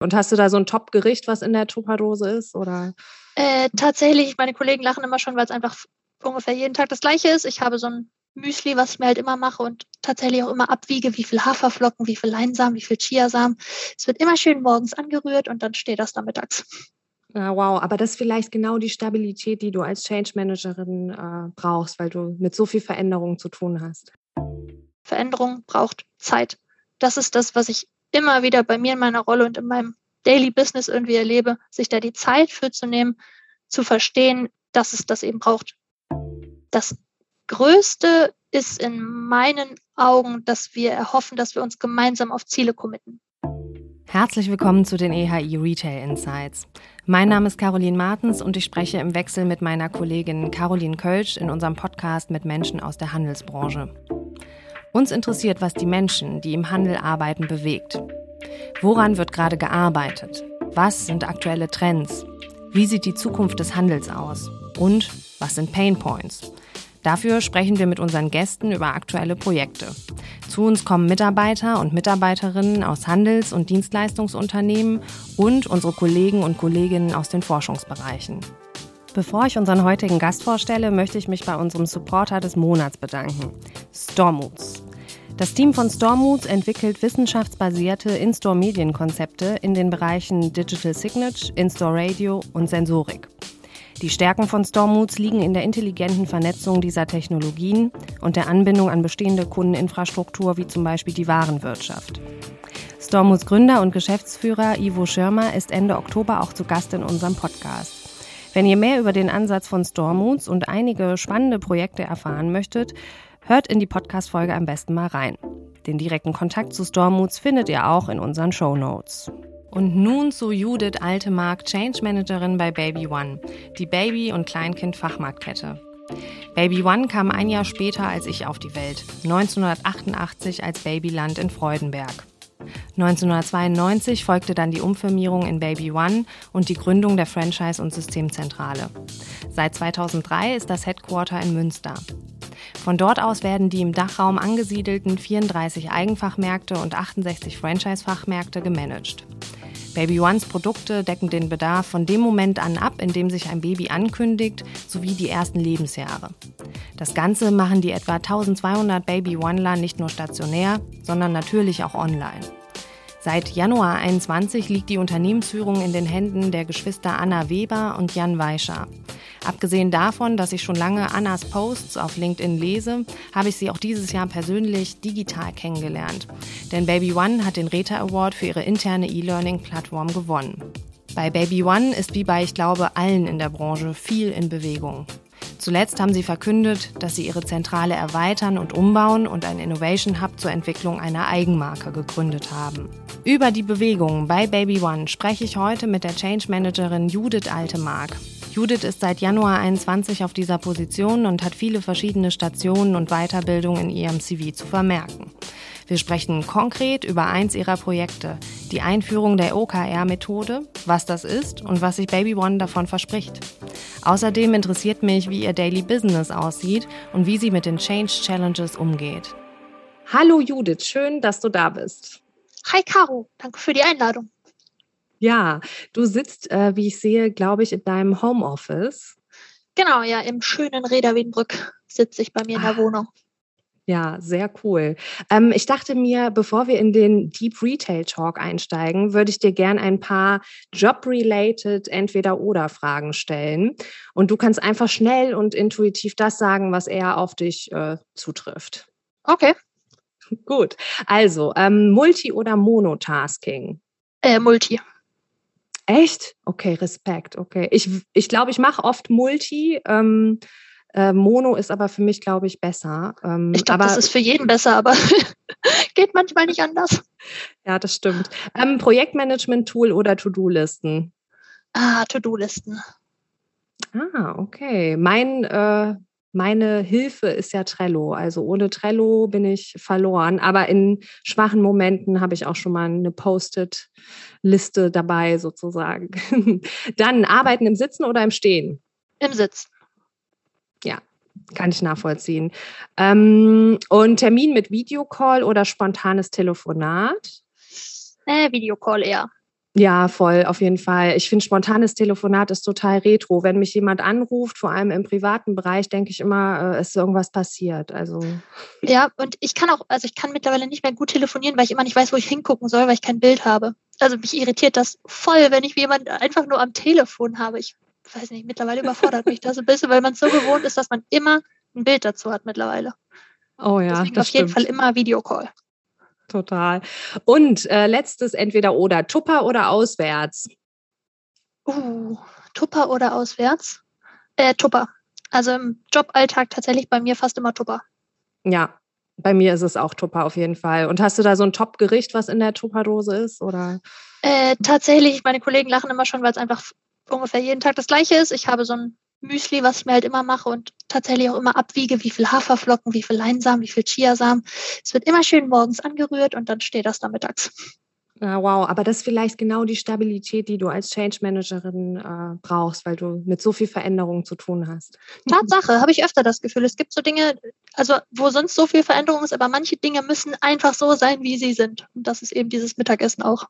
Und hast du da so ein Top-Gericht, was in der Tupperdose ist? Oder? Äh, tatsächlich, meine Kollegen lachen immer schon, weil es einfach ungefähr jeden Tag das gleiche ist. Ich habe so ein Müsli, was ich mir halt immer mache und tatsächlich auch immer abwiege, wie viel Haferflocken, wie viel Leinsamen, wie viel Chiasamen. Es wird immer schön morgens angerührt und dann steht das da mittags. Ja, wow, aber das ist vielleicht genau die Stabilität, die du als Change Managerin äh, brauchst, weil du mit so viel Veränderung zu tun hast. Veränderung braucht Zeit. Das ist das, was ich immer wieder bei mir in meiner Rolle und in meinem Daily Business irgendwie erlebe, sich da die Zeit für zu nehmen, zu verstehen, dass es das eben braucht. Das Größte ist in meinen Augen, dass wir erhoffen, dass wir uns gemeinsam auf Ziele committen. Herzlich willkommen zu den EHI Retail Insights. Mein Name ist Caroline Martens und ich spreche im Wechsel mit meiner Kollegin Caroline Kölsch in unserem Podcast mit Menschen aus der Handelsbranche. Uns interessiert, was die Menschen, die im Handel arbeiten, bewegt. Woran wird gerade gearbeitet? Was sind aktuelle Trends? Wie sieht die Zukunft des Handels aus? Und was sind Pain Points? Dafür sprechen wir mit unseren Gästen über aktuelle Projekte. Zu uns kommen Mitarbeiter und Mitarbeiterinnen aus Handels- und Dienstleistungsunternehmen und unsere Kollegen und Kolleginnen aus den Forschungsbereichen. Bevor ich unseren heutigen Gast vorstelle, möchte ich mich bei unserem Supporter des Monats bedanken, Stormoods. Das Team von Stormoods entwickelt wissenschaftsbasierte In-Store-Medienkonzepte in den Bereichen Digital Signage, In-Store Radio und Sensorik. Die Stärken von Stormoods liegen in der intelligenten Vernetzung dieser Technologien und der Anbindung an bestehende Kundeninfrastruktur wie zum Beispiel die Warenwirtschaft. Stormoods Gründer und Geschäftsführer Ivo Schirmer ist Ende Oktober auch zu Gast in unserem Podcast. Wenn ihr mehr über den Ansatz von Stormoods und einige spannende Projekte erfahren möchtet, hört in die Podcast-Folge am besten mal rein. Den direkten Kontakt zu Stormoods findet ihr auch in unseren Show Notes. Und nun zu Judith Altemark, Change Managerin bei Baby One, die Baby- und Kleinkind-Fachmarktkette. Baby One kam ein Jahr später als ich auf die Welt, 1988 als Babyland in Freudenberg. 1992 folgte dann die Umfirmierung in Baby One und die Gründung der Franchise- und Systemzentrale. Seit 2003 ist das Headquarter in Münster. Von dort aus werden die im Dachraum angesiedelten 34 Eigenfachmärkte und 68 Franchise-Fachmärkte gemanagt. Baby Ones Produkte decken den Bedarf von dem Moment an ab, in dem sich ein Baby ankündigt, sowie die ersten Lebensjahre. Das Ganze machen die etwa 1200 Baby Oneler nicht nur stationär, sondern natürlich auch online. Seit Januar 21 liegt die Unternehmensführung in den Händen der Geschwister Anna Weber und Jan Weischer. Abgesehen davon, dass ich schon lange Annas Posts auf LinkedIn lese, habe ich sie auch dieses Jahr persönlich digital kennengelernt. Denn Baby One hat den Reta Award für ihre interne E-Learning-Plattform gewonnen. Bei Baby One ist wie bei, ich glaube, allen in der Branche viel in Bewegung. Zuletzt haben sie verkündet, dass sie ihre Zentrale erweitern und umbauen und ein Innovation Hub zur Entwicklung einer Eigenmarke gegründet haben. Über die Bewegung bei Baby One spreche ich heute mit der Change Managerin Judith Altemark. Judith ist seit Januar 21 auf dieser Position und hat viele verschiedene Stationen und Weiterbildungen in ihrem CV zu vermerken. Wir sprechen konkret über eins ihrer Projekte, die Einführung der OKR-Methode, was das ist und was sich Baby One davon verspricht. Außerdem interessiert mich, wie ihr Daily Business aussieht und wie sie mit den Change Challenges umgeht. Hallo Judith, schön, dass du da bist. Hi Caro, danke für die Einladung. Ja, du sitzt, äh, wie ich sehe, glaube ich, in deinem Homeoffice. Genau, ja, im schönen Reda Wiedenbrück sitze ich bei mir in der ah. Wohnung. Ja, sehr cool. Ähm, ich dachte mir, bevor wir in den Deep Retail Talk einsteigen, würde ich dir gern ein paar Job-related Entweder-Oder-Fragen stellen. Und du kannst einfach schnell und intuitiv das sagen, was eher auf dich äh, zutrifft. Okay. Gut. Also, ähm, Multi- oder Monotasking? Äh, Multi. Echt? Okay, Respekt. Okay. Ich glaube, ich, glaub, ich mache oft Multi. Ähm, äh, Mono ist aber für mich, glaube ich, besser. Ähm, ich glaube, das ist für jeden besser, aber geht manchmal nicht anders. Ja, das stimmt. Ähm, Projektmanagement-Tool oder To-Do-Listen? Ah, To-Do-Listen. Ah, okay. Mein, äh, meine Hilfe ist ja Trello. Also ohne Trello bin ich verloren. Aber in schwachen Momenten habe ich auch schon mal eine Post-it-Liste dabei, sozusagen. Dann arbeiten im Sitzen oder im Stehen? Im Sitzen. Kann ich nachvollziehen. Ähm, und Termin mit Videocall oder spontanes Telefonat? Äh, Videocall eher. Ja, voll, auf jeden Fall. Ich finde, spontanes Telefonat ist total retro. Wenn mich jemand anruft, vor allem im privaten Bereich, denke ich immer, äh, ist irgendwas passiert. Also. Ja, und ich kann auch, also ich kann mittlerweile nicht mehr gut telefonieren, weil ich immer nicht weiß, wo ich hingucken soll, weil ich kein Bild habe. Also mich irritiert das voll, wenn ich jemanden einfach nur am Telefon habe. Ich weiß nicht, mittlerweile überfordert mich das ein bisschen, weil man so gewohnt ist, dass man immer ein Bild dazu hat mittlerweile. Oh ja. Deswegen auf jeden Fall immer Videocall. Total. Und äh, letztes entweder oder, Tupper oder auswärts? Uh, Tupper oder auswärts? Äh, Tupper. Also im Joballtag tatsächlich bei mir fast immer Tupper. Ja, bei mir ist es auch Tupper auf jeden Fall. Und hast du da so ein Top-Gericht, was in der Tupperdose ist? Oder? Äh, tatsächlich, meine Kollegen lachen immer schon, weil es einfach ungefähr jeden Tag das gleiche ist. Ich habe so ein Müsli, was ich mir halt immer mache und tatsächlich auch immer abwiege, wie viel Haferflocken, wie viel Leinsamen, wie viel Chiasamen. Es wird immer schön morgens angerührt und dann steht das da mittags. Ja, wow, aber das ist vielleicht genau die Stabilität, die du als Change Managerin äh, brauchst, weil du mit so viel Veränderung zu tun hast. Tatsache, habe ich öfter das Gefühl. Es gibt so Dinge, also wo sonst so viel Veränderung ist, aber manche Dinge müssen einfach so sein, wie sie sind. Und das ist eben dieses Mittagessen auch.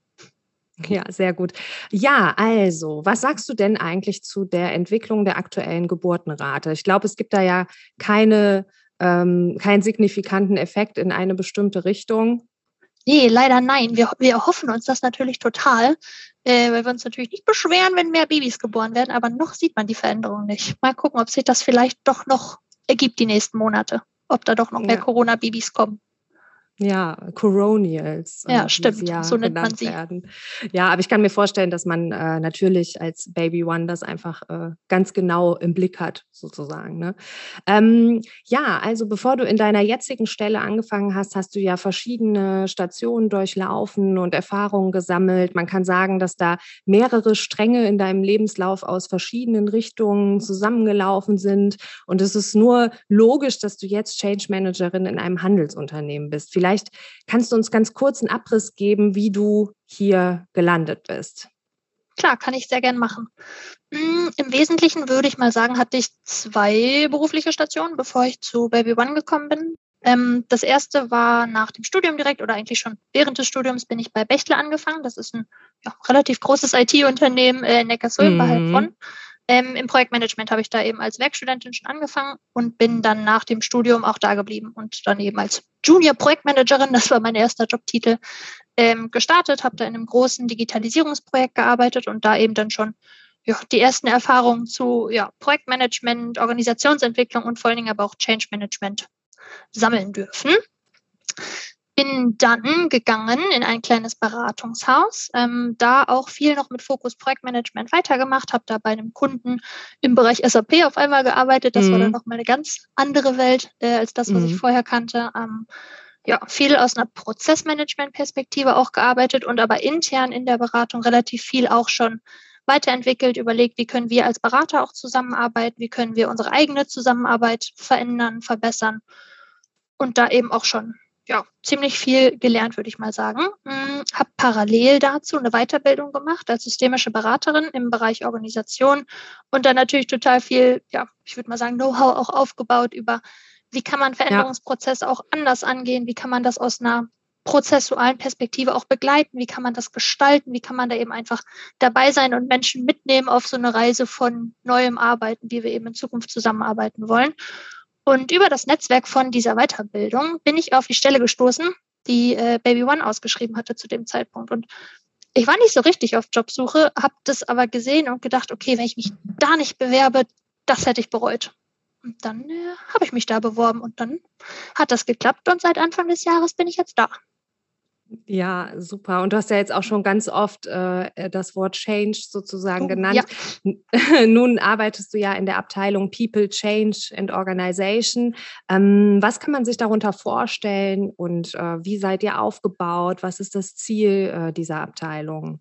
Ja, sehr gut. Ja, also, was sagst du denn eigentlich zu der Entwicklung der aktuellen Geburtenrate? Ich glaube, es gibt da ja keine, ähm, keinen signifikanten Effekt in eine bestimmte Richtung. Nee, leider nein. Wir, wir erhoffen uns das natürlich total, äh, weil wir uns natürlich nicht beschweren, wenn mehr Babys geboren werden, aber noch sieht man die Veränderung nicht. Mal gucken, ob sich das vielleicht doch noch ergibt die nächsten Monate, ob da doch noch mehr Corona-Babys kommen. Ja, Coronials. Ja, äh, stimmt. Ja so nennt man sie. Werden. Ja, aber ich kann mir vorstellen, dass man äh, natürlich als Baby One das einfach äh, ganz genau im Blick hat, sozusagen. Ne? Ähm, ja, also bevor du in deiner jetzigen Stelle angefangen hast, hast du ja verschiedene Stationen durchlaufen und Erfahrungen gesammelt. Man kann sagen, dass da mehrere Stränge in deinem Lebenslauf aus verschiedenen Richtungen zusammengelaufen sind. Und es ist nur logisch, dass du jetzt Change Managerin in einem Handelsunternehmen bist. Vielleicht Vielleicht kannst du uns ganz kurz einen Abriss geben, wie du hier gelandet bist. Klar, kann ich sehr gern machen. Hm, Im Wesentlichen würde ich mal sagen, hatte ich zwei berufliche Stationen, bevor ich zu Baby One gekommen bin. Ähm, das erste war nach dem Studium direkt oder eigentlich schon während des Studiums bin ich bei Bechtle angefangen. Das ist ein ja, relativ großes IT-Unternehmen in Neckarsulm mhm. bei Heilbronn. Ähm, Im Projektmanagement habe ich da eben als Werkstudentin schon angefangen und bin dann nach dem Studium auch da geblieben und dann eben als Junior-Projektmanagerin, das war mein erster Jobtitel, ähm, gestartet, habe da in einem großen Digitalisierungsprojekt gearbeitet und da eben dann schon ja, die ersten Erfahrungen zu ja, Projektmanagement, Organisationsentwicklung und vor allen Dingen aber auch Change Management sammeln dürfen bin dann gegangen in ein kleines Beratungshaus, ähm, da auch viel noch mit Fokus Projektmanagement weitergemacht, habe da bei einem Kunden im Bereich SAP auf einmal gearbeitet. Das mhm. war dann nochmal eine ganz andere Welt äh, als das, was mhm. ich vorher kannte. Ähm, ja, viel aus einer Prozessmanagement-Perspektive auch gearbeitet und aber intern in der Beratung relativ viel auch schon weiterentwickelt, überlegt, wie können wir als Berater auch zusammenarbeiten, wie können wir unsere eigene Zusammenarbeit verändern, verbessern und da eben auch schon ja, ziemlich viel gelernt, würde ich mal sagen. Hm, habe parallel dazu eine Weiterbildung gemacht als systemische Beraterin im Bereich Organisation und dann natürlich total viel, ja, ich würde mal sagen, Know-how auch aufgebaut über, wie kann man Veränderungsprozesse ja. auch anders angehen, wie kann man das aus einer prozessualen Perspektive auch begleiten, wie kann man das gestalten, wie kann man da eben einfach dabei sein und Menschen mitnehmen auf so eine Reise von neuem Arbeiten, wie wir eben in Zukunft zusammenarbeiten wollen. Und über das Netzwerk von dieser Weiterbildung bin ich auf die Stelle gestoßen, die äh, Baby One ausgeschrieben hatte zu dem Zeitpunkt. Und ich war nicht so richtig auf Jobsuche, habe das aber gesehen und gedacht, okay, wenn ich mich da nicht bewerbe, das hätte ich bereut. Und dann äh, habe ich mich da beworben und dann hat das geklappt und seit Anfang des Jahres bin ich jetzt da. Ja, super. Und du hast ja jetzt auch schon ganz oft äh, das Wort Change sozusagen oh, genannt. Ja. Nun arbeitest du ja in der Abteilung People, Change and Organization. Ähm, was kann man sich darunter vorstellen und äh, wie seid ihr aufgebaut? Was ist das Ziel äh, dieser Abteilung?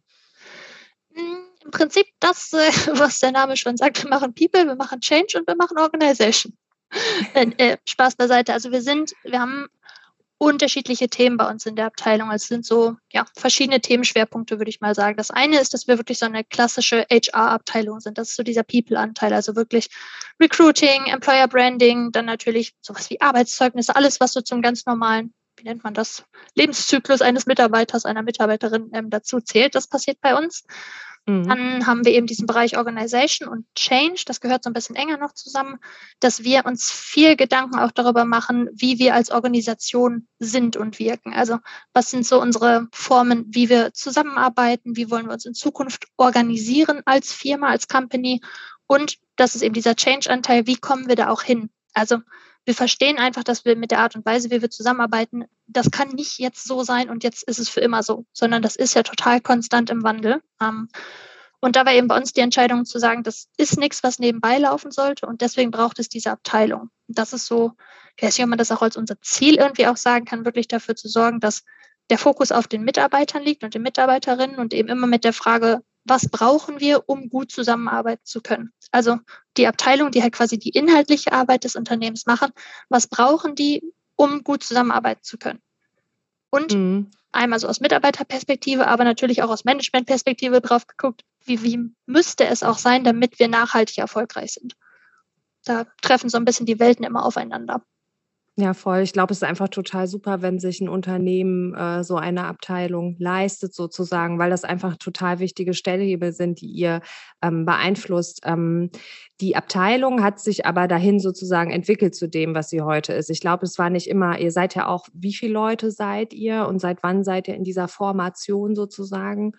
Hm, Im Prinzip das, äh, was der Name schon sagt. Wir machen People, wir machen Change und wir machen Organization. Äh, äh, Spaß beiseite. Also wir sind, wir haben unterschiedliche Themen bei uns in der Abteilung. Es sind so ja, verschiedene Themenschwerpunkte, würde ich mal sagen. Das eine ist, dass wir wirklich so eine klassische HR-Abteilung sind. Das ist so dieser People-Anteil, also wirklich Recruiting, Employer Branding, dann natürlich sowas wie Arbeitszeugnisse, alles, was so zum ganz normalen wie nennt man das, Lebenszyklus eines Mitarbeiters, einer Mitarbeiterin ähm, dazu zählt. Das passiert bei uns. Mhm. Dann haben wir eben diesen Bereich Organization und Change. Das gehört so ein bisschen enger noch zusammen, dass wir uns viel Gedanken auch darüber machen, wie wir als Organisation sind und wirken. Also was sind so unsere Formen, wie wir zusammenarbeiten, wie wollen wir uns in Zukunft organisieren als Firma, als Company. Und das ist eben dieser Change-Anteil, wie kommen wir da auch hin? Also wir verstehen einfach, dass wir mit der Art und Weise, wie wir zusammenarbeiten, das kann nicht jetzt so sein und jetzt ist es für immer so, sondern das ist ja total konstant im Wandel. Ähm, und da war eben bei uns die Entscheidung zu sagen, das ist nichts, was nebenbei laufen sollte und deswegen braucht es diese Abteilung. Das ist so, ich weiß nicht, ob man das auch als unser Ziel irgendwie auch sagen kann, wirklich dafür zu sorgen, dass der Fokus auf den Mitarbeitern liegt und den Mitarbeiterinnen und eben immer mit der Frage, was brauchen wir, um gut zusammenarbeiten zu können. Also die Abteilung, die halt quasi die inhaltliche Arbeit des Unternehmens machen, was brauchen die, um gut zusammenarbeiten zu können. Und mhm. einmal so aus Mitarbeiterperspektive, aber natürlich auch aus Managementperspektive drauf geguckt, wie, wie müsste es auch sein, damit wir nachhaltig erfolgreich sind. Da treffen so ein bisschen die Welten immer aufeinander. Ja, voll. Ich glaube, es ist einfach total super, wenn sich ein Unternehmen äh, so eine Abteilung leistet, sozusagen, weil das einfach total wichtige Stellhebel sind, die ihr ähm, beeinflusst. Ähm, die Abteilung hat sich aber dahin sozusagen entwickelt zu dem, was sie heute ist. Ich glaube, es war nicht immer, ihr seid ja auch, wie viele Leute seid ihr und seit wann seid ihr in dieser Formation sozusagen?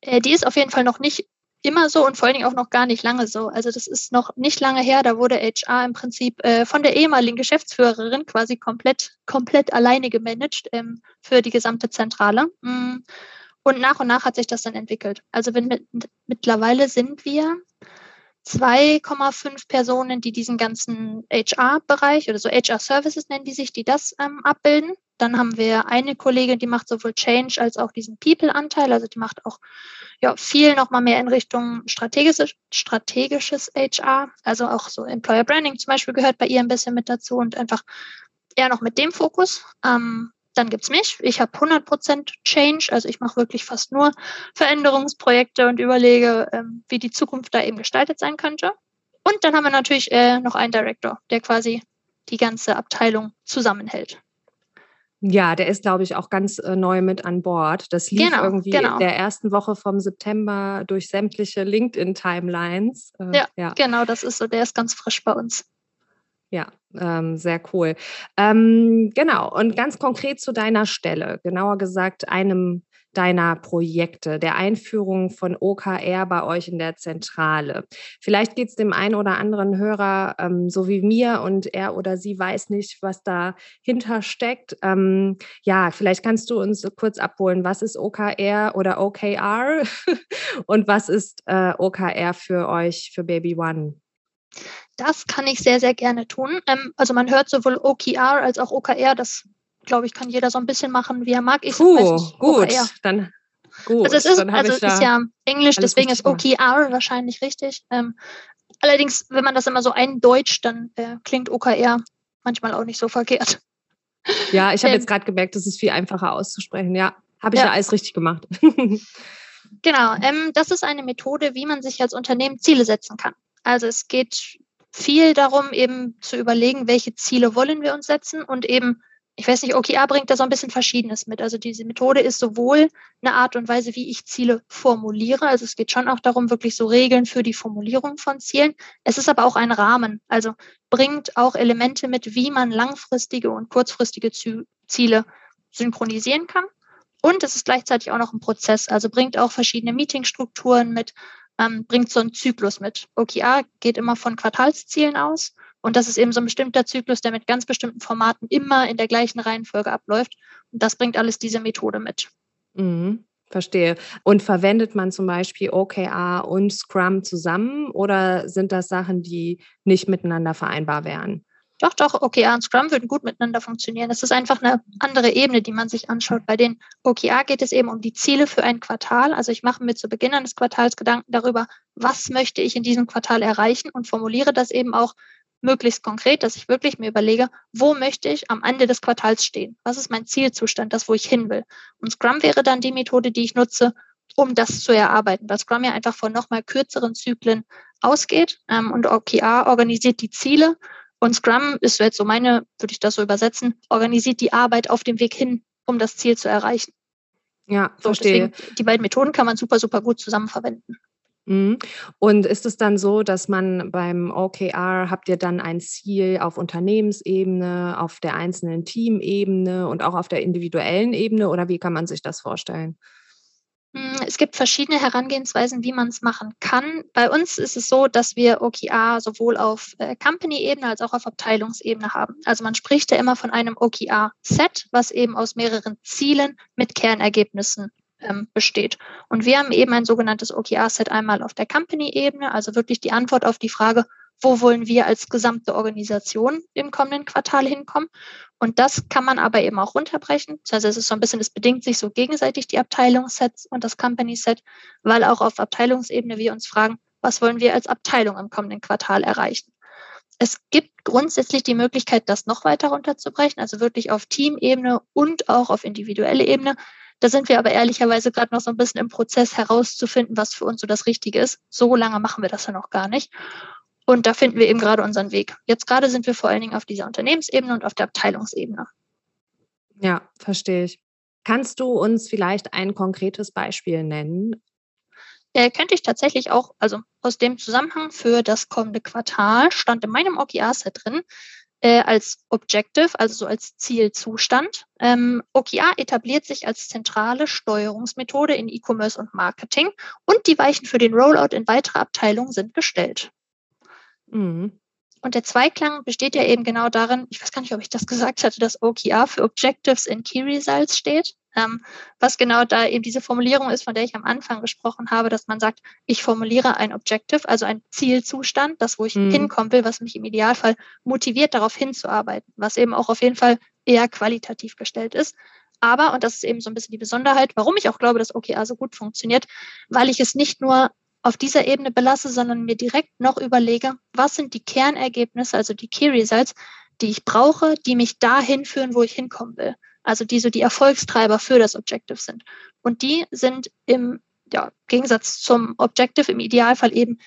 Äh, die ist auf jeden Fall noch nicht immer so und vor allen Dingen auch noch gar nicht lange so. Also das ist noch nicht lange her, da wurde HR im Prinzip äh, von der ehemaligen Geschäftsführerin quasi komplett, komplett alleine gemanagt ähm, für die gesamte Zentrale. Mm. Und nach und nach hat sich das dann entwickelt. Also wenn mit, mittlerweile sind wir 2,5 Personen, die diesen ganzen HR-Bereich oder so HR-Services nennen die sich, die das ähm, abbilden. Dann haben wir eine Kollegin, die macht sowohl Change als auch diesen People-Anteil. Also die macht auch ja, viel nochmal mehr in Richtung strategisches, strategisches HR. Also auch so Employer Branding zum Beispiel gehört bei ihr ein bisschen mit dazu und einfach eher noch mit dem Fokus. Ähm, dann gibt's mich. Ich habe 100% Change, also ich mache wirklich fast nur Veränderungsprojekte und überlege, ähm, wie die Zukunft da eben gestaltet sein könnte. Und dann haben wir natürlich äh, noch einen Director, der quasi die ganze Abteilung zusammenhält. Ja, der ist, glaube ich, auch ganz äh, neu mit an Bord. Das lief genau, irgendwie genau. in der ersten Woche vom September durch sämtliche LinkedIn-Timelines. Äh, ja, ja, genau, das ist so, der ist ganz frisch bei uns. Ja, ähm, sehr cool. Ähm, genau, und ganz konkret zu deiner Stelle, genauer gesagt einem deiner Projekte, der Einführung von OKR bei euch in der Zentrale. Vielleicht geht es dem einen oder anderen Hörer ähm, so wie mir und er oder sie weiß nicht, was dahinter steckt. Ähm, ja, vielleicht kannst du uns kurz abholen, was ist OKR oder OKR und was ist äh, OKR für euch, für Baby One? Das kann ich sehr, sehr gerne tun. Ähm, also man hört sowohl OKR als auch OKR, das glaube ich, kann jeder so ein bisschen machen, wie er mag. Ich Puh, weiß gut, OKR. dann gut. Also es ist, also ist ja Englisch, deswegen ist OKR wahrscheinlich richtig. Ähm, allerdings, wenn man das immer so eindeutscht, dann äh, klingt OKR manchmal auch nicht so verkehrt. Ja, ich habe ähm, jetzt gerade gemerkt, das ist viel einfacher auszusprechen. Ja, habe ich ja. ja alles richtig gemacht. genau, ähm, das ist eine Methode, wie man sich als Unternehmen Ziele setzen kann. Also es geht viel darum, eben zu überlegen, welche Ziele wollen wir uns setzen und eben ich weiß nicht, OKR bringt da so ein bisschen Verschiedenes mit. Also diese Methode ist sowohl eine Art und Weise, wie ich Ziele formuliere. Also es geht schon auch darum, wirklich so Regeln für die Formulierung von Zielen. Es ist aber auch ein Rahmen. Also bringt auch Elemente mit, wie man langfristige und kurzfristige Ziele synchronisieren kann. Und es ist gleichzeitig auch noch ein Prozess. Also bringt auch verschiedene Meetingstrukturen mit, ähm, bringt so einen Zyklus mit. OKR geht immer von Quartalszielen aus und das ist eben so ein bestimmter Zyklus, der mit ganz bestimmten Formaten immer in der gleichen Reihenfolge abläuft. Und das bringt alles diese Methode mit. Mhm, verstehe. Und verwendet man zum Beispiel OKR und Scrum zusammen oder sind das Sachen, die nicht miteinander vereinbar wären? Doch, doch, OKR und Scrum würden gut miteinander funktionieren. Es ist einfach eine andere Ebene, die man sich anschaut. Bei den OKR geht es eben um die Ziele für ein Quartal. Also ich mache mir zu Beginn eines Quartals Gedanken darüber, was möchte ich in diesem Quartal erreichen und formuliere das eben auch möglichst konkret, dass ich wirklich mir überlege, wo möchte ich am Ende des Quartals stehen? Was ist mein Zielzustand, das, wo ich hin will? Und Scrum wäre dann die Methode, die ich nutze, um das zu erarbeiten, weil Scrum ja einfach von nochmal kürzeren Zyklen ausgeht ähm, und OKR organisiert die Ziele Und Scrum ist jetzt so meine, würde ich das so übersetzen, organisiert die Arbeit auf dem Weg hin, um das Ziel zu erreichen. Ja, so, verstehe. Deswegen, die beiden Methoden kann man super, super gut zusammen verwenden. Mhm. Und ist es dann so, dass man beim OKR habt ihr dann ein Ziel auf Unternehmensebene, auf der einzelnen Teamebene und auch auf der individuellen Ebene oder wie kann man sich das vorstellen? Hm, es gibt verschiedene Herangehensweisen, wie man es machen kann. Bei uns ist es so, dass wir OKR sowohl auf äh, Company-Ebene als auch auf Abteilungsebene haben. Also man spricht ja immer von einem OKR-Set, was eben aus mehreren Zielen mit Kernergebnissen ähm, besteht. Und wir haben eben ein sogenanntes OKR-Set einmal auf der Company-Ebene, also wirklich die Antwort auf die Frage, wo wollen wir als gesamte Organisation im kommenden Quartal hinkommen. Und das kann man aber eben auch runterbrechen. Das heißt, es ist so ein bisschen, es bedingt sich so gegenseitig die Abteilungssets und das Company-Set, weil auch auf Abteilungsebene wir uns fragen, was wollen wir als Abteilung im kommenden Quartal erreichen. Es gibt grundsätzlich die Möglichkeit, das noch weiter runterzubrechen, also wirklich auf Teamebene und auch auf individuelle Ebene. Da sind wir aber ehrlicherweise gerade noch so ein bisschen im Prozess herauszufinden, was für uns so das Richtige ist. So lange machen wir das ja noch gar nicht. Und da finden wir eben gerade unseren Weg. Jetzt gerade sind wir vor allen Dingen auf dieser Unternehmensebene und auf der Abteilungsebene. Ja, verstehe ich. Kannst du uns vielleicht ein konkretes Beispiel nennen? Äh, könnte ich tatsächlich auch, also aus dem Zusammenhang für das kommende Quartal stand in meinem OKR-Set drin, äh, als Objective, also so als Zielzustand. Ähm, OKR etabliert sich als zentrale Steuerungsmethode in E-Commerce und Marketing und die Weichen für den Rollout in weitere Abteilungen sind gestellt. Mhm. Und der Zweiklang besteht ja eben genau darin, ich weiß gar nicht, ob ich das gesagt hatte, dass OKR für Objectives and Key Results steht. Ähm, was genau da eben diese Formulierung ist, von der ich am Anfang gesprochen habe, dass man sagt, ich formuliere ein Objective, also ein Zielzustand, das, wo ich mhm. hinkommen will, was mich im Idealfall motiviert, darauf hinzuarbeiten, was eben auch auf jeden Fall eher qualitativ gestellt ist. Aber, und das ist eben so ein bisschen die Besonderheit, warum ich auch glaube, dass OKR so gut funktioniert, weil ich es nicht nur auf dieser Ebene belasse, sondern mir direkt noch überlege, was sind die Kernergebnisse, also die Key Results, die ich brauche, die mich dahin führen, wo ich hinkommen will. Also die so die Erfolgstreiber für das Objective sind. Und die sind im ja, Gegensatz zum Objective im Idealfall eben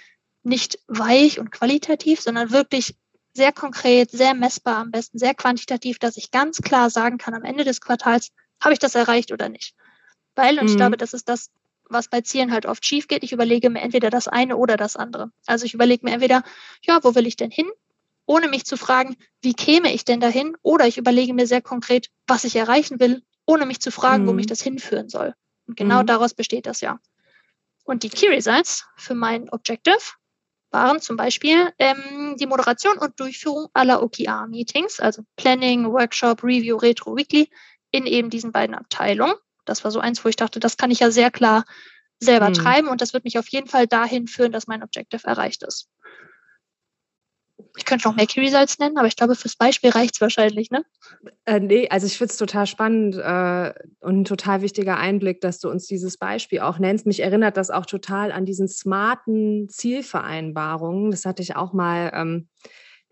nicht weich und qualitativ, sondern wirklich sehr konkret, sehr messbar, am besten sehr quantitativ, dass ich ganz klar sagen kann, am Ende des Quartals, habe ich das erreicht oder nicht. Weil, und mhm. ich glaube, das ist das, was bei Zielen halt oft schief geht. Ich überlege mir entweder das eine oder das andere. Also ich überlege mir entweder, ja, wo will ich denn hin? Ohne mich zu fragen, wie käme ich denn dahin? Oder ich überlege mir sehr konkret, was ich erreichen will, ohne mich zu fragen, mhm. wo mich das hinführen soll. Und genau mhm. daraus besteht das ja. Und die Key Results für mein Objective waren zum Beispiel ähm, die Moderation und Durchführung aller OKR-Meetings, also Planning, Workshop, Review, Retro, Weekly, in eben diesen beiden Abteilungen. Das war so eins, wo ich dachte, das kann ich ja sehr klar selber hm. treiben und das wird mich auf jeden Fall dahin führen, dass mein Objective erreicht ist. Ich könnte noch mehr Key Results nennen, aber ich glaube, fürs Beispiel reicht es wahrscheinlich, ne? Äh, nee, also ich finde es total spannend äh, und ein total wichtiger Einblick, dass du uns dieses Beispiel auch nennst. Mich erinnert das auch total an diesen smarten Zielvereinbarungen. Das hatte ich auch mal ähm,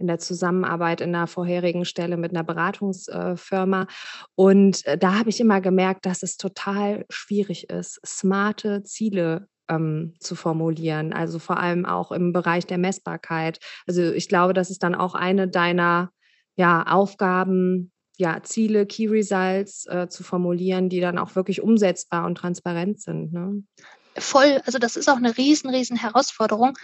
in der Zusammenarbeit in einer vorherigen Stelle mit einer Beratungsfirma. Und äh, da habe ich immer gemerkt, dass es total schwierig ist, smarte Ziele ähm, zu formulieren. Also vor allem auch im Bereich der Messbarkeit. Also ich glaube, das ist dann auch eine deiner ja, Aufgaben, ja, Ziele, Key Results äh, zu formulieren, die dann auch wirklich umsetzbar und transparent sind. Ne? Voll, also das ist auch eine riesen, riesen Herausforderung,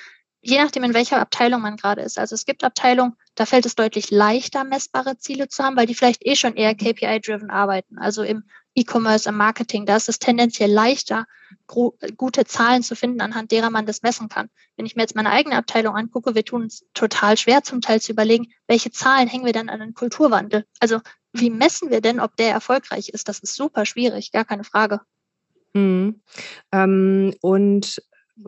je nachdem, in welcher Abteilung man gerade ist. Also es gibt Abteilungen, da fällt es deutlich leichter, messbare Ziele zu haben, weil die vielleicht eh schon eher KPI-driven arbeiten. Also im E-Commerce, im Marketing, da ist es tendenziell leichter, gute Zahlen zu finden, anhand derer man das messen kann. Wenn ich mir jetzt meine eigene Abteilung angucke, wir tun es total schwer zum Teil zu überlegen, welche Zahlen hängen wir dann an den Kulturwandel? Also wie messen wir denn, ob der erfolgreich ist? Das ist super schwierig, gar keine Frage. Mhm. Ähm, und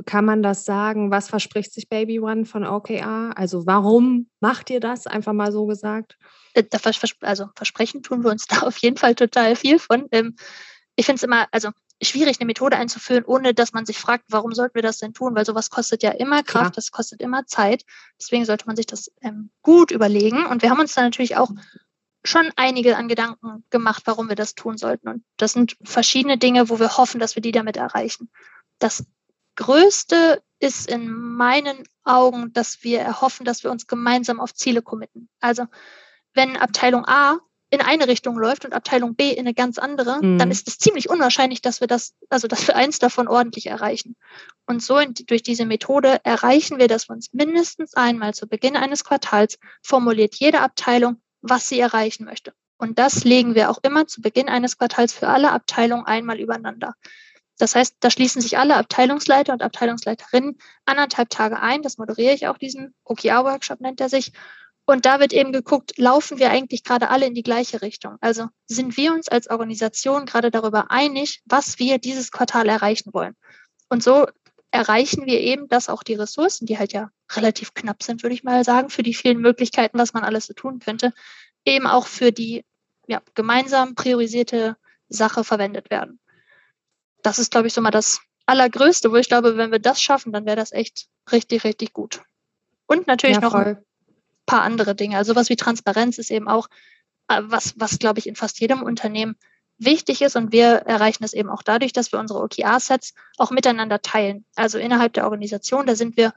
kann man das sagen? Was verspricht sich Baby One von OKR? Also warum macht ihr das? Einfach mal so gesagt. Äh, also versprechen tun wir uns da auf jeden Fall total viel von. Ähm, ich finde es immer, also schwierig, eine Methode einzuführen, ohne dass man sich fragt, warum sollten wir das denn tun? Weil sowas kostet ja immer Kraft, Klar. das kostet immer Zeit. Deswegen sollte man sich das ähm, gut überlegen. Und wir haben uns da natürlich auch schon einige an Gedanken gemacht, warum wir das tun sollten. Und das sind verschiedene Dinge, wo wir hoffen, dass wir die damit erreichen. Das größte ist in meinen Augen, dass wir erhoffen, dass wir uns gemeinsam auf Ziele committen. Also wenn Abteilung A in eine Richtung läuft und Abteilung B in eine ganz andere, mhm. dann ist es ziemlich unwahrscheinlich, dass wir das, also dass wir eins davon ordentlich erreichen. Und so in, durch diese Methode erreichen wir, dass wir uns mindestens einmal zu Beginn eines Quartals formuliert jede Abteilung, was sie erreichen möchte. Und das legen wir auch immer zu Beginn eines Quartals für alle Abteilungen einmal übereinander. Das heißt, da schließen sich alle Abteilungsleiter und Abteilungsleiterinnen anderthalb Tage ein. Das moderiere ich auch, diesen OKR-Workshop nennt er sich. Und da wird eben geguckt, laufen wir eigentlich gerade alle in die gleiche Richtung? Also sind wir uns als Organisation gerade darüber einig, was wir dieses Quartal erreichen wollen? Und so erreichen wir eben, dass auch die Ressourcen, die halt ja relativ knapp sind, würde ich mal sagen, für die vielen Möglichkeiten, was man alles so tun könnte, eben auch für die ja, gemeinsam priorisierte Sache verwendet werden. Das ist, glaube ich, so mal das Allergrößte, wo ich glaube, wenn wir das schaffen, dann wäre das echt richtig, richtig gut. Und natürlich ja, noch ein paar andere Dinge. Also was wie Transparenz ist eben auch äh, was, was glaube ich in fast jedem Unternehmen wichtig ist und wir erreichen es eben auch dadurch, dass wir unsere OKR-Sets auch miteinander teilen. Also innerhalb der Organisation, da sind wir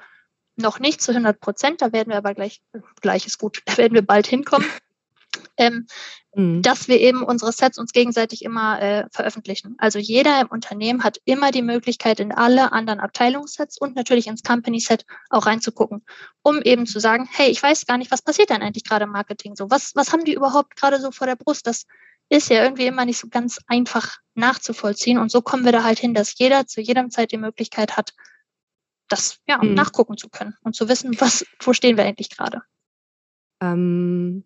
noch nicht zu 100 Prozent, da werden wir aber gleich, gleich ist gut, da werden wir bald hinkommen ähm, mhm. dass wir eben unsere Sets uns gegenseitig immer äh, veröffentlichen. Also jeder im Unternehmen hat immer die Möglichkeit, in alle anderen Abteilungssets und natürlich ins Company-Set auch reinzugucken, um eben zu sagen, hey, ich weiß gar nicht, was passiert denn eigentlich gerade im Marketing so? Was, was haben die überhaupt gerade so vor der Brust? Das ist ja irgendwie immer nicht so ganz einfach nachzuvollziehen. Und so kommen wir da halt hin, dass jeder zu jedem Zeit die Möglichkeit hat, das ja, mhm. nachgucken zu können und zu wissen, was, wo stehen wir eigentlich gerade. Ähm,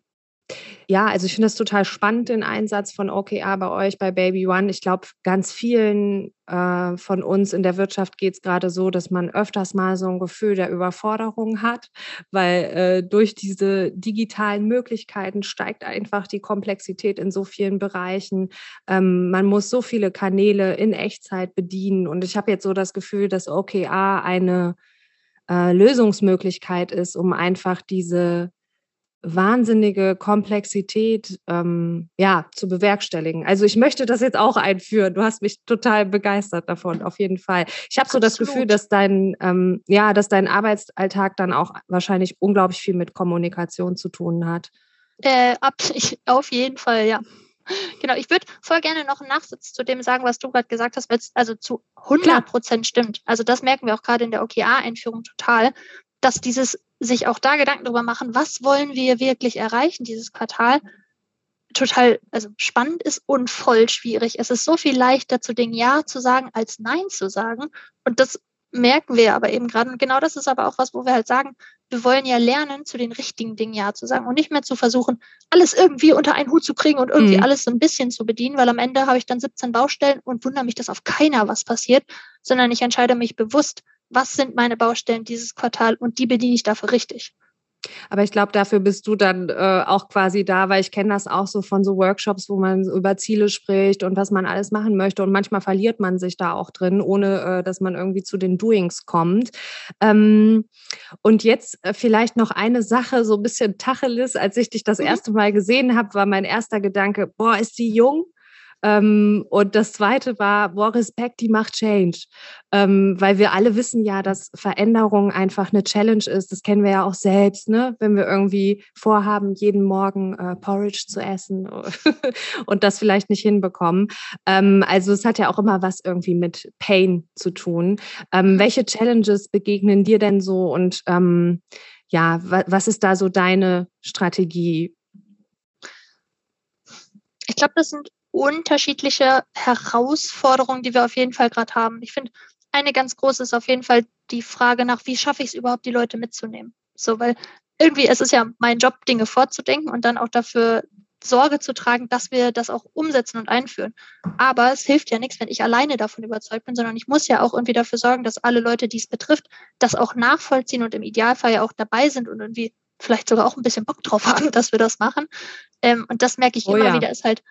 ja, also ich finde das total spannend, den Einsatz von OKR bei euch, bei Baby One. Ich glaube, ganz vielen äh, von uns in der Wirtschaft geht es gerade so, dass man öfters mal so ein Gefühl der Überforderung hat, weil äh, durch diese digitalen Möglichkeiten steigt einfach die Komplexität in so vielen Bereichen. Ähm, man muss so viele Kanäle in Echtzeit bedienen. Und ich habe jetzt so das Gefühl, dass OKR eine äh, Lösungsmöglichkeit ist, um einfach diese wahnsinnige Komplexität ähm, ja, zu bewerkstelligen. Also ich möchte das jetzt auch einführen. Du hast mich total begeistert davon, auf jeden Fall. Ich habe so das Gefühl, dass dein, ähm, ja, dass dein Arbeitsalltag dann auch wahrscheinlich unglaublich viel mit Kommunikation zu tun hat. Äh, ab, ich, auf jeden Fall, ja. Genau, ich würde voll gerne noch einen Nachsatz zu dem sagen, was du gerade gesagt hast, weil es also zu 100 Prozent stimmt. Also das merken wir auch gerade in der OKR-Einführung total, dass dieses sich auch da Gedanken darüber machen, was wollen wir wirklich erreichen dieses Quartal, total also spannend ist und voll schwierig. Es ist so viel leichter zu den Ja zu sagen als Nein zu sagen. Und das merken wir aber eben gerade. Und genau das ist aber auch was, wo wir halt sagen, wir wollen ja lernen, zu den richtigen Dingen Ja zu sagen und nicht mehr zu versuchen, alles irgendwie unter einen Hut zu kriegen und irgendwie mhm. alles so ein bisschen zu bedienen, weil am Ende habe ich dann 17 Baustellen und wundere mich, dass auf keiner was passiert, sondern ich entscheide mich bewusst, was sind meine Baustellen dieses Quartal und die bediene ich dafür richtig. Aber ich glaube, dafür bist du dann äh, auch quasi da, weil ich kenne das auch so von so Workshops, wo man über Ziele spricht und was man alles machen möchte. Und manchmal verliert man sich da auch drin, ohne äh, dass man irgendwie zu den Doings kommt. Ähm, und jetzt äh, vielleicht noch eine Sache, so ein bisschen Tacheles. Als ich dich das mhm. erste Mal gesehen habe, war mein erster Gedanke, boah, ist die jung? Ähm, und das zweite war, boah, Respekt, die macht Change. Ähm, weil wir alle wissen ja, dass Veränderung einfach eine Challenge ist. Das kennen wir ja auch selbst, ne? wenn wir irgendwie vorhaben, jeden Morgen äh, Porridge zu essen und das vielleicht nicht hinbekommen. Ähm, also es hat ja auch immer was irgendwie mit Pain zu tun. Ähm, welche Challenges begegnen dir denn so und ähm, ja, was ist da so deine Strategie? Ich glaube, das sind unterschiedliche Herausforderungen, die wir auf jeden Fall gerade haben. Ich finde, eine ganz große ist auf jeden Fall die Frage nach, wie schaffe ich es überhaupt, die Leute mitzunehmen? So, weil irgendwie es ist ja mein Job, Dinge vorzudenken und dann auch dafür Sorge zu tragen, dass wir das auch umsetzen und einführen. Aber es hilft ja nichts, wenn ich alleine davon überzeugt bin, sondern ich muss ja auch irgendwie dafür sorgen, dass alle Leute, die es betrifft, das auch nachvollziehen und im Idealfall ja auch dabei sind und irgendwie vielleicht sogar auch ein bisschen Bock drauf haben, dass wir das machen. Ähm, und das merke ich oh, immer ja. wieder, ist halt,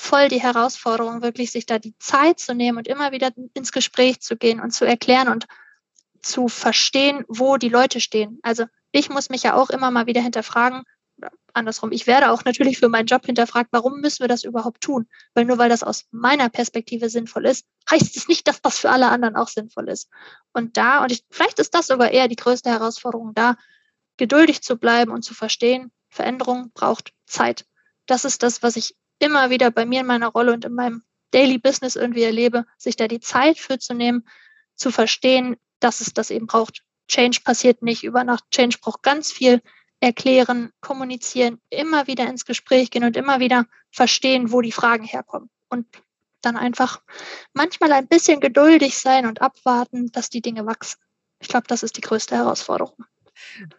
voll die Herausforderung, wirklich sich da die Zeit zu nehmen und immer wieder ins Gespräch zu gehen und zu erklären und zu verstehen, wo die Leute stehen. Also ich muss mich ja auch immer mal wieder hinterfragen, andersrum. Ich werde auch natürlich für meinen Job hinterfragt, warum müssen wir das überhaupt tun? Weil nur weil das aus meiner Perspektive sinnvoll ist, heißt es nicht, dass das für alle anderen auch sinnvoll ist. Und da, und ich, vielleicht ist das sogar eher die größte Herausforderung, da geduldig zu bleiben und zu verstehen, Veränderung braucht Zeit. Das ist das, was ich immer wieder bei mir in meiner Rolle und in meinem Daily Business irgendwie erlebe, sich da die Zeit für zu nehmen, zu verstehen, dass es das eben braucht. Change passiert nicht über Nacht. Change braucht ganz viel erklären, kommunizieren, immer wieder ins Gespräch gehen und immer wieder verstehen, wo die Fragen herkommen. Und dann einfach manchmal ein bisschen geduldig sein und abwarten, dass die Dinge wachsen. Ich glaube, das ist die größte Herausforderung.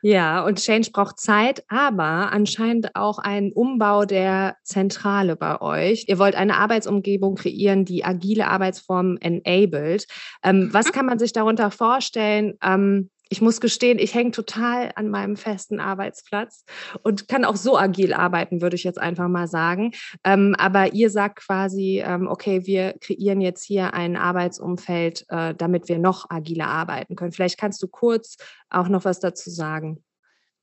Ja, und Change braucht Zeit, aber anscheinend auch einen Umbau der Zentrale bei euch. Ihr wollt eine Arbeitsumgebung kreieren, die agile Arbeitsformen enabled. Ähm, was kann man sich darunter vorstellen? Ähm, ich muss gestehen, ich hänge total an meinem festen Arbeitsplatz und kann auch so agil arbeiten, würde ich jetzt einfach mal sagen. Ähm, aber ihr sagt quasi, ähm, okay, wir kreieren jetzt hier ein Arbeitsumfeld, äh, damit wir noch agiler arbeiten können. Vielleicht kannst du kurz auch noch was dazu sagen.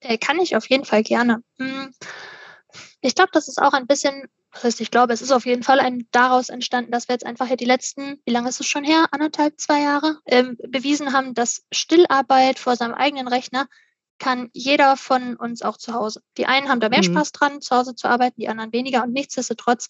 Äh, kann ich auf jeden Fall gerne. Hm. Ich glaube, das ist auch ein bisschen das heißt, ich glaube, es ist auf jeden Fall ein, daraus entstanden, dass wir jetzt einfach hier die letzten, wie lange ist es schon her? Anderthalb, zwei Jahre, ähm, bewiesen haben, dass Stillarbeit vor seinem eigenen Rechner kann jeder von uns auch zu Hause. Die einen haben da mehr mhm. Spaß dran, zu Hause zu arbeiten, die anderen weniger. Und nichtsdestotrotz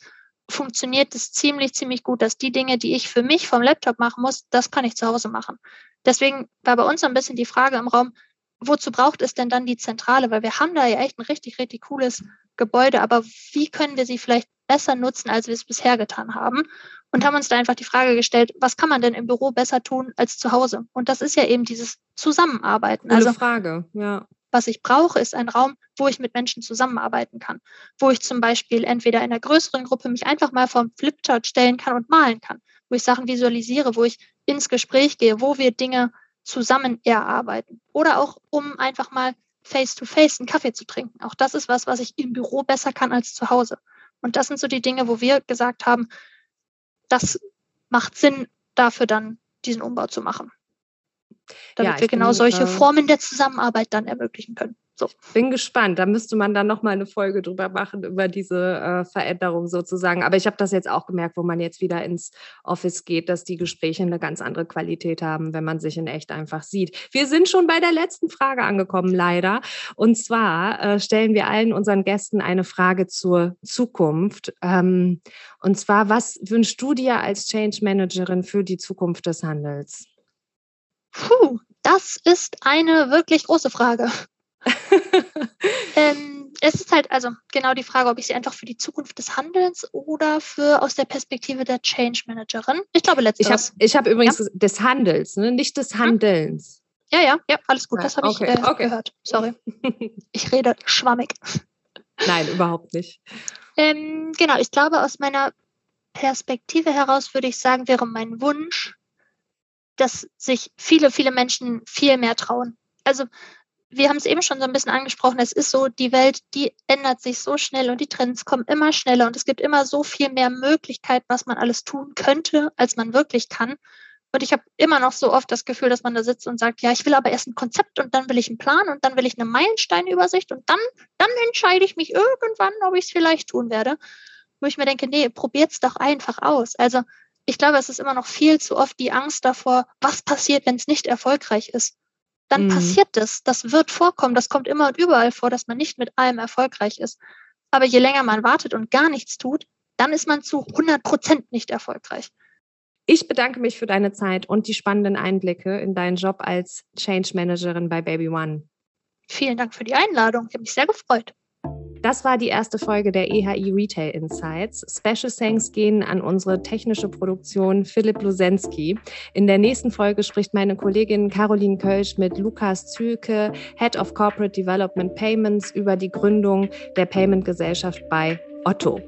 funktioniert es ziemlich, ziemlich gut, dass die Dinge, die ich für mich vom Laptop machen muss, das kann ich zu Hause machen. Deswegen war bei uns so ein bisschen die Frage im Raum, wozu braucht es denn dann die Zentrale? Weil wir haben da ja echt ein richtig, richtig cooles Gebäude, aber wie können wir sie vielleicht besser nutzen, als wir es bisher getan haben? Und haben uns da einfach die Frage gestellt, was kann man denn im Büro besser tun als zu Hause? Und das ist ja eben dieses Zusammenarbeiten. Eine also Frage, ja. Was ich brauche, ist ein Raum, wo ich mit Menschen zusammenarbeiten kann, wo ich zum Beispiel entweder in einer größeren Gruppe mich einfach mal vom Flipchart stellen kann und malen kann, wo ich Sachen visualisiere, wo ich ins Gespräch gehe, wo wir Dinge zusammen erarbeiten. Oder auch, um einfach mal face-to-face einen Kaffee zu trinken. Auch das ist was, was ich im Büro besser kann als zu Hause. Und das sind so die Dinge, wo wir gesagt haben, das macht Sinn, dafür dann diesen Umbau zu machen. Damit ja, wir genau solche äh, Formen der Zusammenarbeit dann ermöglichen können. So. Bin gespannt. Da müsste man dann nochmal eine Folge drüber machen, über diese äh, Veränderung sozusagen. Aber ich habe das jetzt auch gemerkt, wo man jetzt wieder ins Office geht, dass die Gespräche eine ganz andere Qualität haben, wenn man sich in echt einfach sieht. Wir sind schon bei der letzten Frage angekommen, leider. Und zwar äh, stellen wir allen unseren Gästen eine Frage zur Zukunft. Ähm, und zwar, was wünschst du dir als Change Managerin für die Zukunft des Handels? Puh, das ist eine wirklich große Frage. ähm, es ist halt also genau die Frage, ob ich sie einfach für die Zukunft des Handelns oder für aus der Perspektive der Change Managerin. Ich glaube letzteres. Ich habe hab übrigens ja? des Handels, ne? nicht des hm? Handelns. Ja, ja, ja, alles gut. Das habe okay, ich äh, okay. gehört. Sorry. ich rede schwammig. Nein, überhaupt nicht. Ähm, genau, ich glaube, aus meiner Perspektive heraus würde ich sagen, wäre mein Wunsch, dass sich viele, viele Menschen viel mehr trauen. Also wir haben es eben schon so ein bisschen angesprochen, es ist so, die Welt, die ändert sich so schnell und die Trends kommen immer schneller und es gibt immer so viel mehr Möglichkeit, was man alles tun könnte, als man wirklich kann. Und ich habe immer noch so oft das Gefühl, dass man da sitzt und sagt, ja, ich will aber erst ein Konzept und dann will ich einen Plan und dann will ich eine Meilensteinübersicht und dann, dann entscheide ich mich irgendwann, ob ich es vielleicht tun werde. Wo ich mir denke, nee, probiert's doch einfach aus. Also ich glaube, es ist immer noch viel zu oft die Angst davor, was passiert, wenn es nicht erfolgreich ist dann mhm. passiert das. Das wird vorkommen. Das kommt immer und überall vor, dass man nicht mit allem erfolgreich ist. Aber je länger man wartet und gar nichts tut, dann ist man zu 100 Prozent nicht erfolgreich. Ich bedanke mich für deine Zeit und die spannenden Einblicke in deinen Job als Change Managerin bei Baby One. Vielen Dank für die Einladung. Ich habe mich sehr gefreut. Das war die erste Folge der EHI Retail Insights. Special Thanks gehen an unsere technische Produktion Philipp Lusensky. In der nächsten Folge spricht meine Kollegin Caroline Kölsch mit Lukas Zülke, Head of Corporate Development Payments, über die Gründung der Payment-Gesellschaft bei Otto.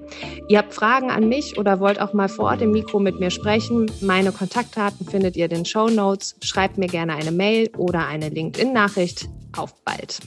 Ihr habt Fragen an mich oder wollt auch mal vor Ort im Mikro mit mir sprechen? Meine Kontaktdaten findet ihr in den Show Notes. Schreibt mir gerne eine Mail oder eine LinkedIn-Nachricht. Auf bald!